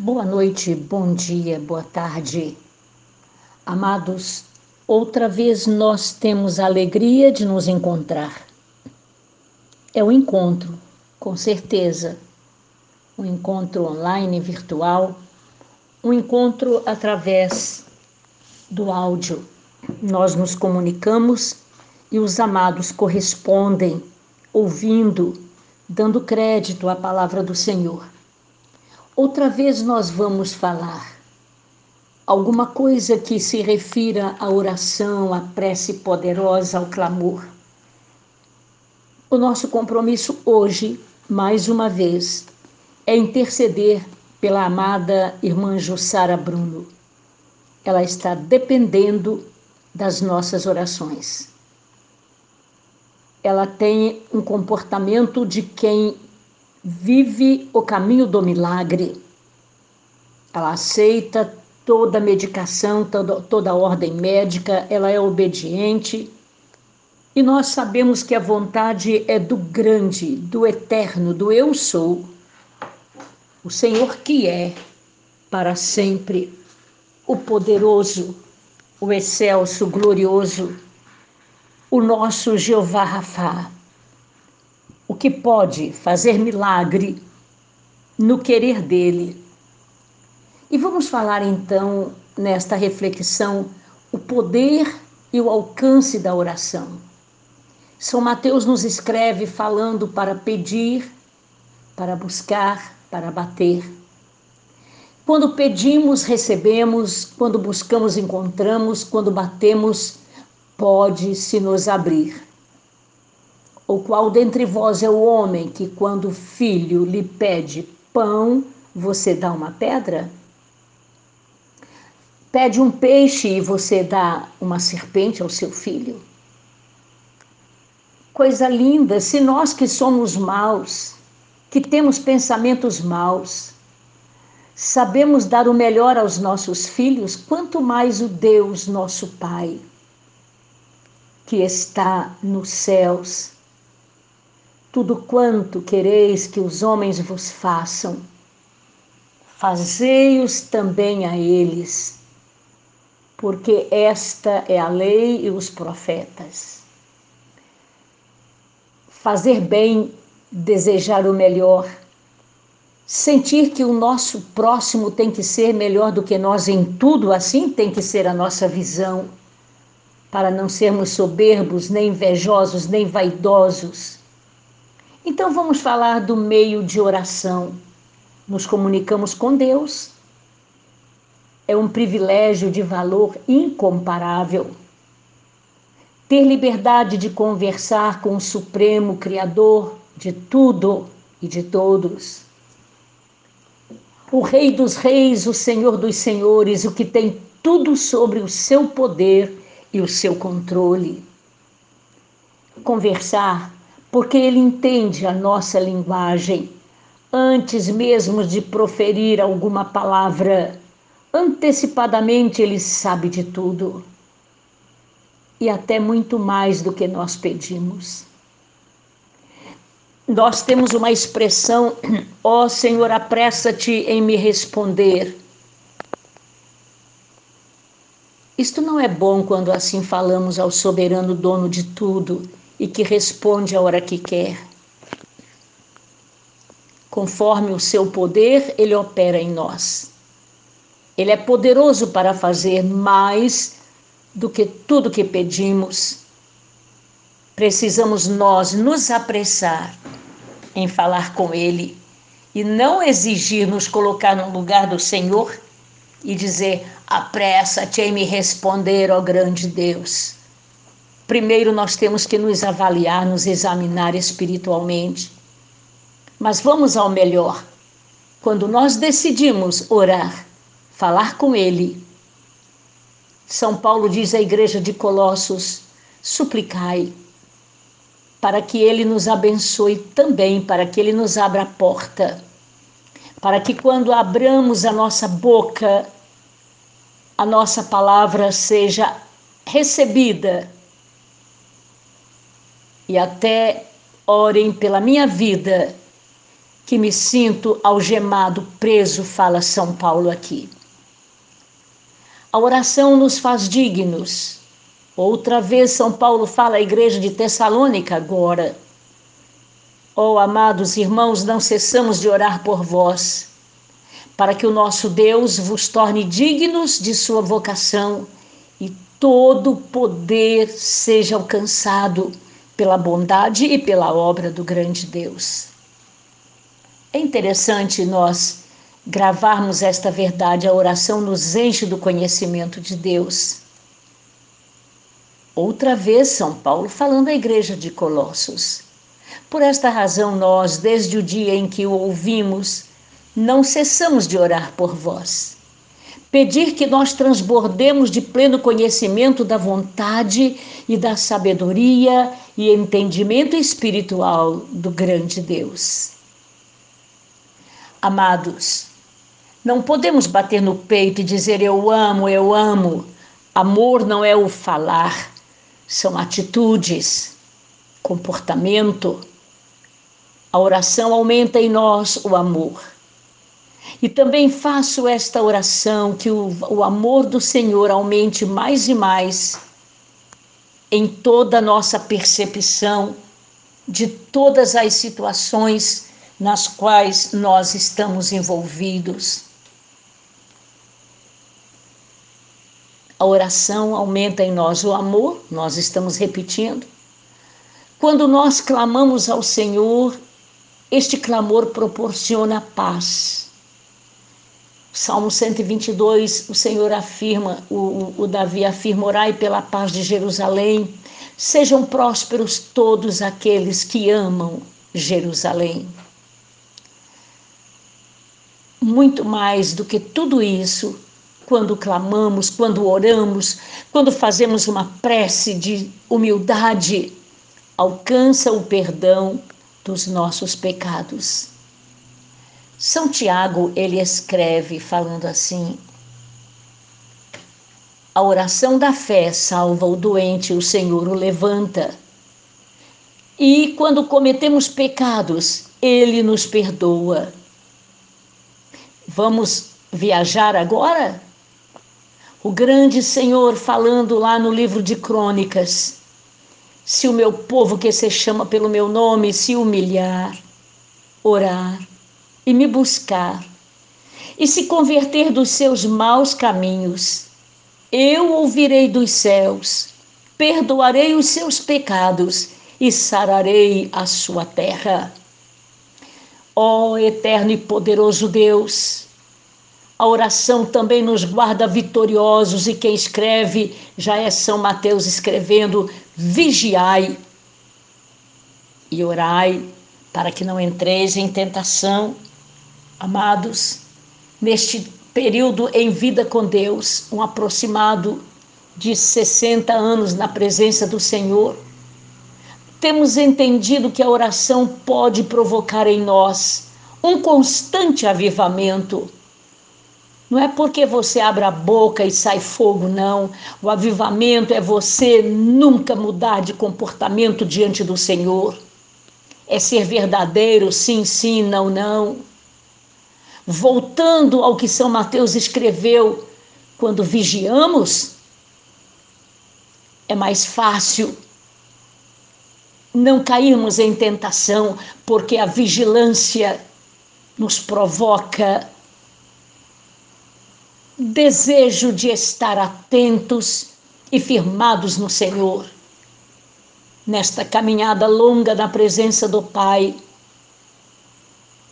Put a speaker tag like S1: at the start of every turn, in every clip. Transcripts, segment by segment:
S1: Boa noite, bom dia, boa tarde. Amados, outra vez nós temos a alegria de nos encontrar. É um encontro, com certeza. Um encontro online, virtual, um encontro através do áudio. Nós nos comunicamos e os amados correspondem, ouvindo, dando crédito à palavra do Senhor. Outra vez nós vamos falar alguma coisa que se refira à oração, à prece poderosa, ao clamor. O nosso compromisso hoje, mais uma vez, é interceder pela amada irmã Jussara Bruno. Ela está dependendo das nossas orações. Ela tem um comportamento de quem vive o caminho do milagre. Ela aceita toda medicação, toda, toda ordem médica, ela é obediente. E nós sabemos que a vontade é do grande, do eterno, do eu sou, o Senhor que é para sempre, o poderoso, o excelso, glorioso, o nosso Jeová Rafá o que pode fazer milagre no querer dele. E vamos falar então, nesta reflexão, o poder e o alcance da oração. São Mateus nos escreve falando para pedir, para buscar, para bater. Quando pedimos, recebemos, quando buscamos, encontramos, quando batemos, pode se nos abrir. Ou qual dentre vós é o homem que, quando o filho lhe pede pão, você dá uma pedra? Pede um peixe e você dá uma serpente ao seu filho? Coisa linda, se nós que somos maus, que temos pensamentos maus, sabemos dar o melhor aos nossos filhos, quanto mais o Deus, nosso Pai, que está nos céus, tudo quanto quereis que os homens vos façam, fazei-os também a eles, porque esta é a lei e os profetas. Fazer bem, desejar o melhor, sentir que o nosso próximo tem que ser melhor do que nós em tudo, assim tem que ser a nossa visão, para não sermos soberbos, nem invejosos, nem vaidosos então vamos falar do meio de oração. Nos comunicamos com Deus. É um privilégio de valor incomparável. Ter liberdade de conversar com o Supremo Criador de tudo e de todos. O Rei dos Reis, o Senhor dos Senhores, o que tem tudo sobre o seu poder e o seu controle. Conversar porque ele entende a nossa linguagem antes mesmo de proferir alguma palavra. Antecipadamente ele sabe de tudo e até muito mais do que nós pedimos. Nós temos uma expressão, ó oh, Senhor, apressa-te em me responder. Isto não é bom quando assim falamos ao soberano dono de tudo e que responde a hora que quer. Conforme o seu poder, ele opera em nós. Ele é poderoso para fazer mais do que tudo que pedimos. Precisamos nós nos apressar em falar com ele e não exigir nos colocar no lugar do Senhor e dizer: apressa-te em me responder, ó grande Deus. Primeiro nós temos que nos avaliar, nos examinar espiritualmente. Mas vamos ao melhor. Quando nós decidimos orar, falar com Ele, São Paulo diz à igreja de Colossos: suplicai, para que Ele nos abençoe também, para que Ele nos abra a porta, para que quando abramos a nossa boca, a nossa palavra seja recebida e até orem pela minha vida, que me sinto algemado, preso, fala São Paulo aqui. A oração nos faz dignos. Outra vez, São Paulo fala à igreja de Tessalônica agora. Oh, amados irmãos, não cessamos de orar por vós, para que o nosso Deus vos torne dignos de sua vocação e todo poder seja alcançado pela bondade e pela obra do grande Deus. É interessante nós gravarmos esta verdade, a oração nos enche do conhecimento de Deus. Outra vez, São Paulo falando à igreja de Colossos. Por esta razão, nós, desde o dia em que o ouvimos, não cessamos de orar por vós pedir que nós transbordemos de pleno conhecimento da vontade e da sabedoria e entendimento espiritual do grande Deus. Amados, não podemos bater no peito e dizer eu amo, eu amo. Amor não é o falar, são atitudes, comportamento. A oração aumenta em nós o amor. E também faço esta oração que o, o amor do Senhor aumente mais e mais em toda a nossa percepção de todas as situações nas quais nós estamos envolvidos. A oração aumenta em nós o amor, nós estamos repetindo. Quando nós clamamos ao Senhor, este clamor proporciona paz. Salmo 122, o Senhor afirma, o, o Davi afirma: orai pela paz de Jerusalém, sejam prósperos todos aqueles que amam Jerusalém. Muito mais do que tudo isso, quando clamamos, quando oramos, quando fazemos uma prece de humildade, alcança o perdão dos nossos pecados. São Tiago, ele escreve falando assim: A oração da fé salva o doente, o Senhor o levanta. E quando cometemos pecados, ele nos perdoa. Vamos viajar agora? O grande Senhor falando lá no livro de Crônicas: Se o meu povo que se chama pelo meu nome se humilhar, orar, e me buscar, e se converter dos seus maus caminhos, eu ouvirei dos céus, perdoarei os seus pecados e sararei a sua terra. Ó oh, eterno e poderoso Deus, a oração também nos guarda vitoriosos e quem escreve já é São Mateus escrevendo: vigiai e orai para que não entreis em tentação. Amados, neste período em vida com Deus, um aproximado de 60 anos na presença do Senhor, temos entendido que a oração pode provocar em nós um constante avivamento. Não é porque você abre a boca e sai fogo, não. O avivamento é você nunca mudar de comportamento diante do Senhor. É ser verdadeiro, sim, sim, não, não voltando ao que São Mateus escreveu, quando vigiamos, é mais fácil não cairmos em tentação, porque a vigilância nos provoca desejo de estar atentos e firmados no Senhor. Nesta caminhada longa na presença do Pai,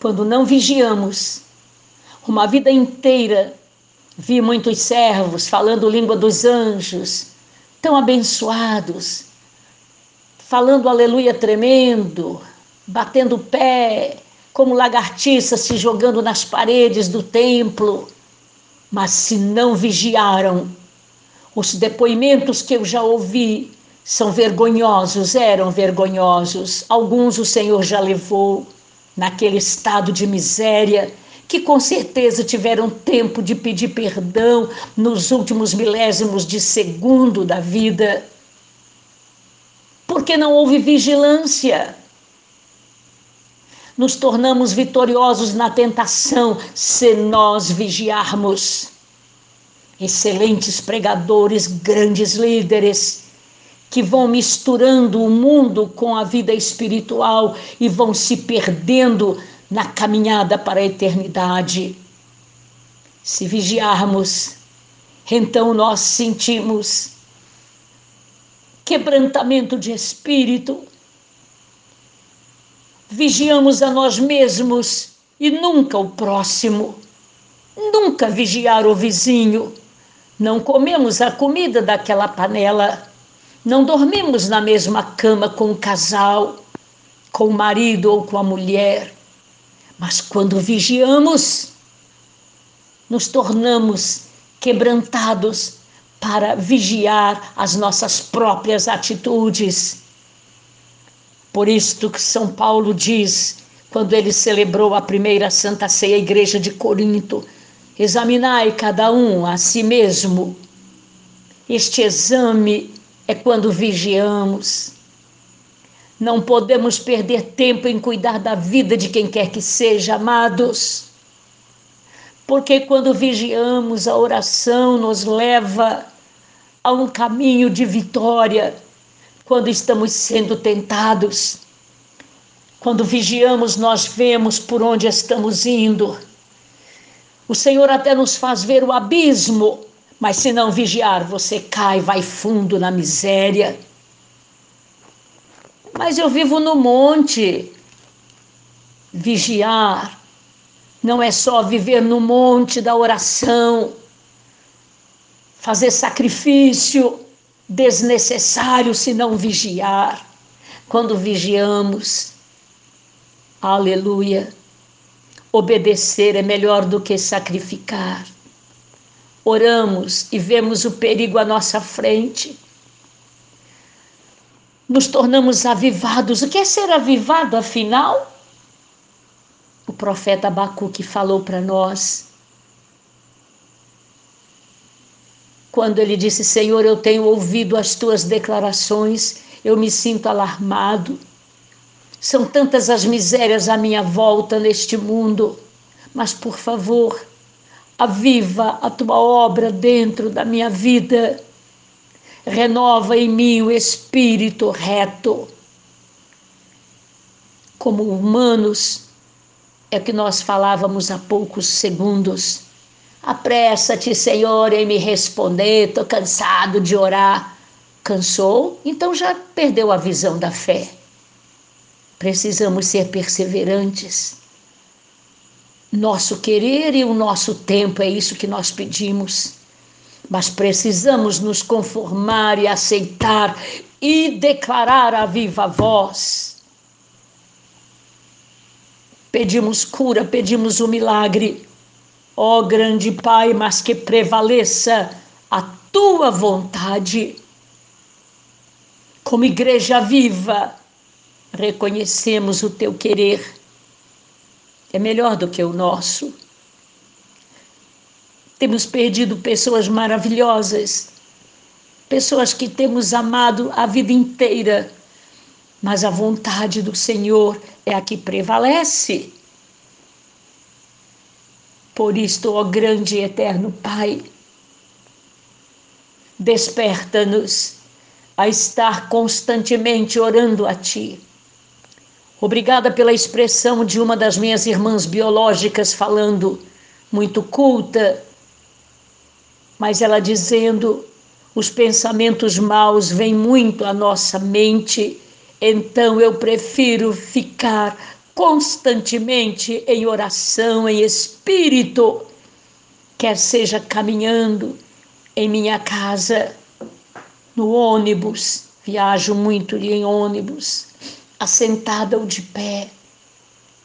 S1: quando não vigiamos, uma vida inteira vi muitos servos falando língua dos anjos, tão abençoados, falando aleluia tremendo, batendo pé, como lagartiças se jogando nas paredes do templo. Mas se não vigiaram, os depoimentos que eu já ouvi são vergonhosos, eram vergonhosos. Alguns o Senhor já levou naquele estado de miséria que com certeza tiveram tempo de pedir perdão nos últimos milésimos de segundo da vida, porque não houve vigilância. nos tornamos vitoriosos na tentação se nós vigiarmos. Excelentes pregadores, grandes líderes, que vão misturando o mundo com a vida espiritual e vão se perdendo na caminhada para a eternidade. Se vigiarmos, então nós sentimos quebrantamento de espírito, vigiamos a nós mesmos e nunca o próximo, nunca vigiar o vizinho. Não comemos a comida daquela panela, não dormimos na mesma cama com o casal, com o marido ou com a mulher. Mas quando vigiamos, nos tornamos quebrantados para vigiar as nossas próprias atitudes por isto que São Paulo diz, quando ele celebrou a primeira Santa Ceia, a igreja de Corinto, examinai cada um a si mesmo. Este exame é quando vigiamos. Não podemos perder tempo em cuidar da vida de quem quer que seja, amados. Porque quando vigiamos, a oração nos leva a um caminho de vitória quando estamos sendo tentados. Quando vigiamos, nós vemos por onde estamos indo. O Senhor até nos faz ver o abismo, mas se não vigiar, você cai, vai fundo na miséria. Mas eu vivo no monte. Vigiar não é só viver no monte da oração, fazer sacrifício, desnecessário se não vigiar. Quando vigiamos, aleluia, obedecer é melhor do que sacrificar. Oramos e vemos o perigo à nossa frente. Nos tornamos avivados. O que é ser avivado, afinal? O profeta Abacuque falou para nós quando ele disse: Senhor, eu tenho ouvido as tuas declarações, eu me sinto alarmado. São tantas as misérias à minha volta neste mundo, mas por favor, aviva a tua obra dentro da minha vida. Renova em mim o espírito reto. Como humanos, é que nós falávamos há poucos segundos Apressa-te, Senhor, em me responder, estou cansado de orar. Cansou? Então já perdeu a visão da fé. Precisamos ser perseverantes. Nosso querer e o nosso tempo é isso que nós pedimos. Mas precisamos nos conformar e aceitar e declarar a viva voz. Pedimos cura, pedimos o um milagre Ó grande Pai, mas que prevaleça a tua vontade. Como igreja viva, reconhecemos o teu querer. É melhor do que o nosso. Temos perdido pessoas maravilhosas, pessoas que temos amado a vida inteira, mas a vontade do Senhor é a que prevalece. Por isto, ó grande e eterno Pai, desperta-nos a estar constantemente orando a Ti. Obrigada pela expressão de uma das minhas irmãs biológicas falando, muito culta, mas ela dizendo: os pensamentos maus vêm muito à nossa mente, então eu prefiro ficar constantemente em oração, em espírito, quer seja caminhando em minha casa, no ônibus, viajo muito em ônibus, assentada ou de pé.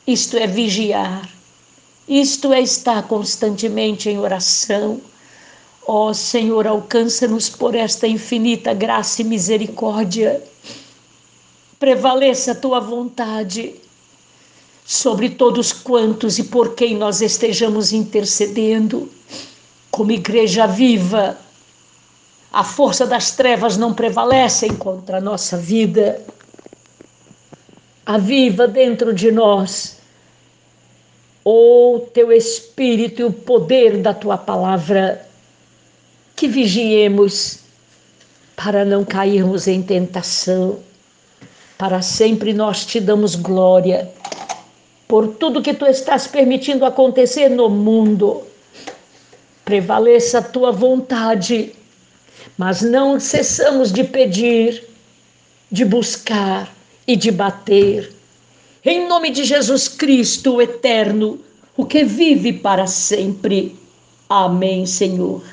S1: Isto é vigiar, isto é estar constantemente em oração. Ó oh, Senhor, alcança-nos por esta infinita graça e misericórdia. Prevaleça a tua vontade sobre todos quantos e por quem nós estejamos intercedendo, como igreja viva. A força das trevas não prevalece contra a nossa vida. Aviva dentro de nós ou teu Espírito e o poder da tua palavra, que vigiemos para não cairmos em tentação. Para sempre nós te damos glória por tudo que tu estás permitindo acontecer no mundo. Prevaleça a tua vontade, mas não cessamos de pedir, de buscar e de bater. Em nome de Jesus Cristo, o eterno, o que vive para sempre. Amém, Senhor.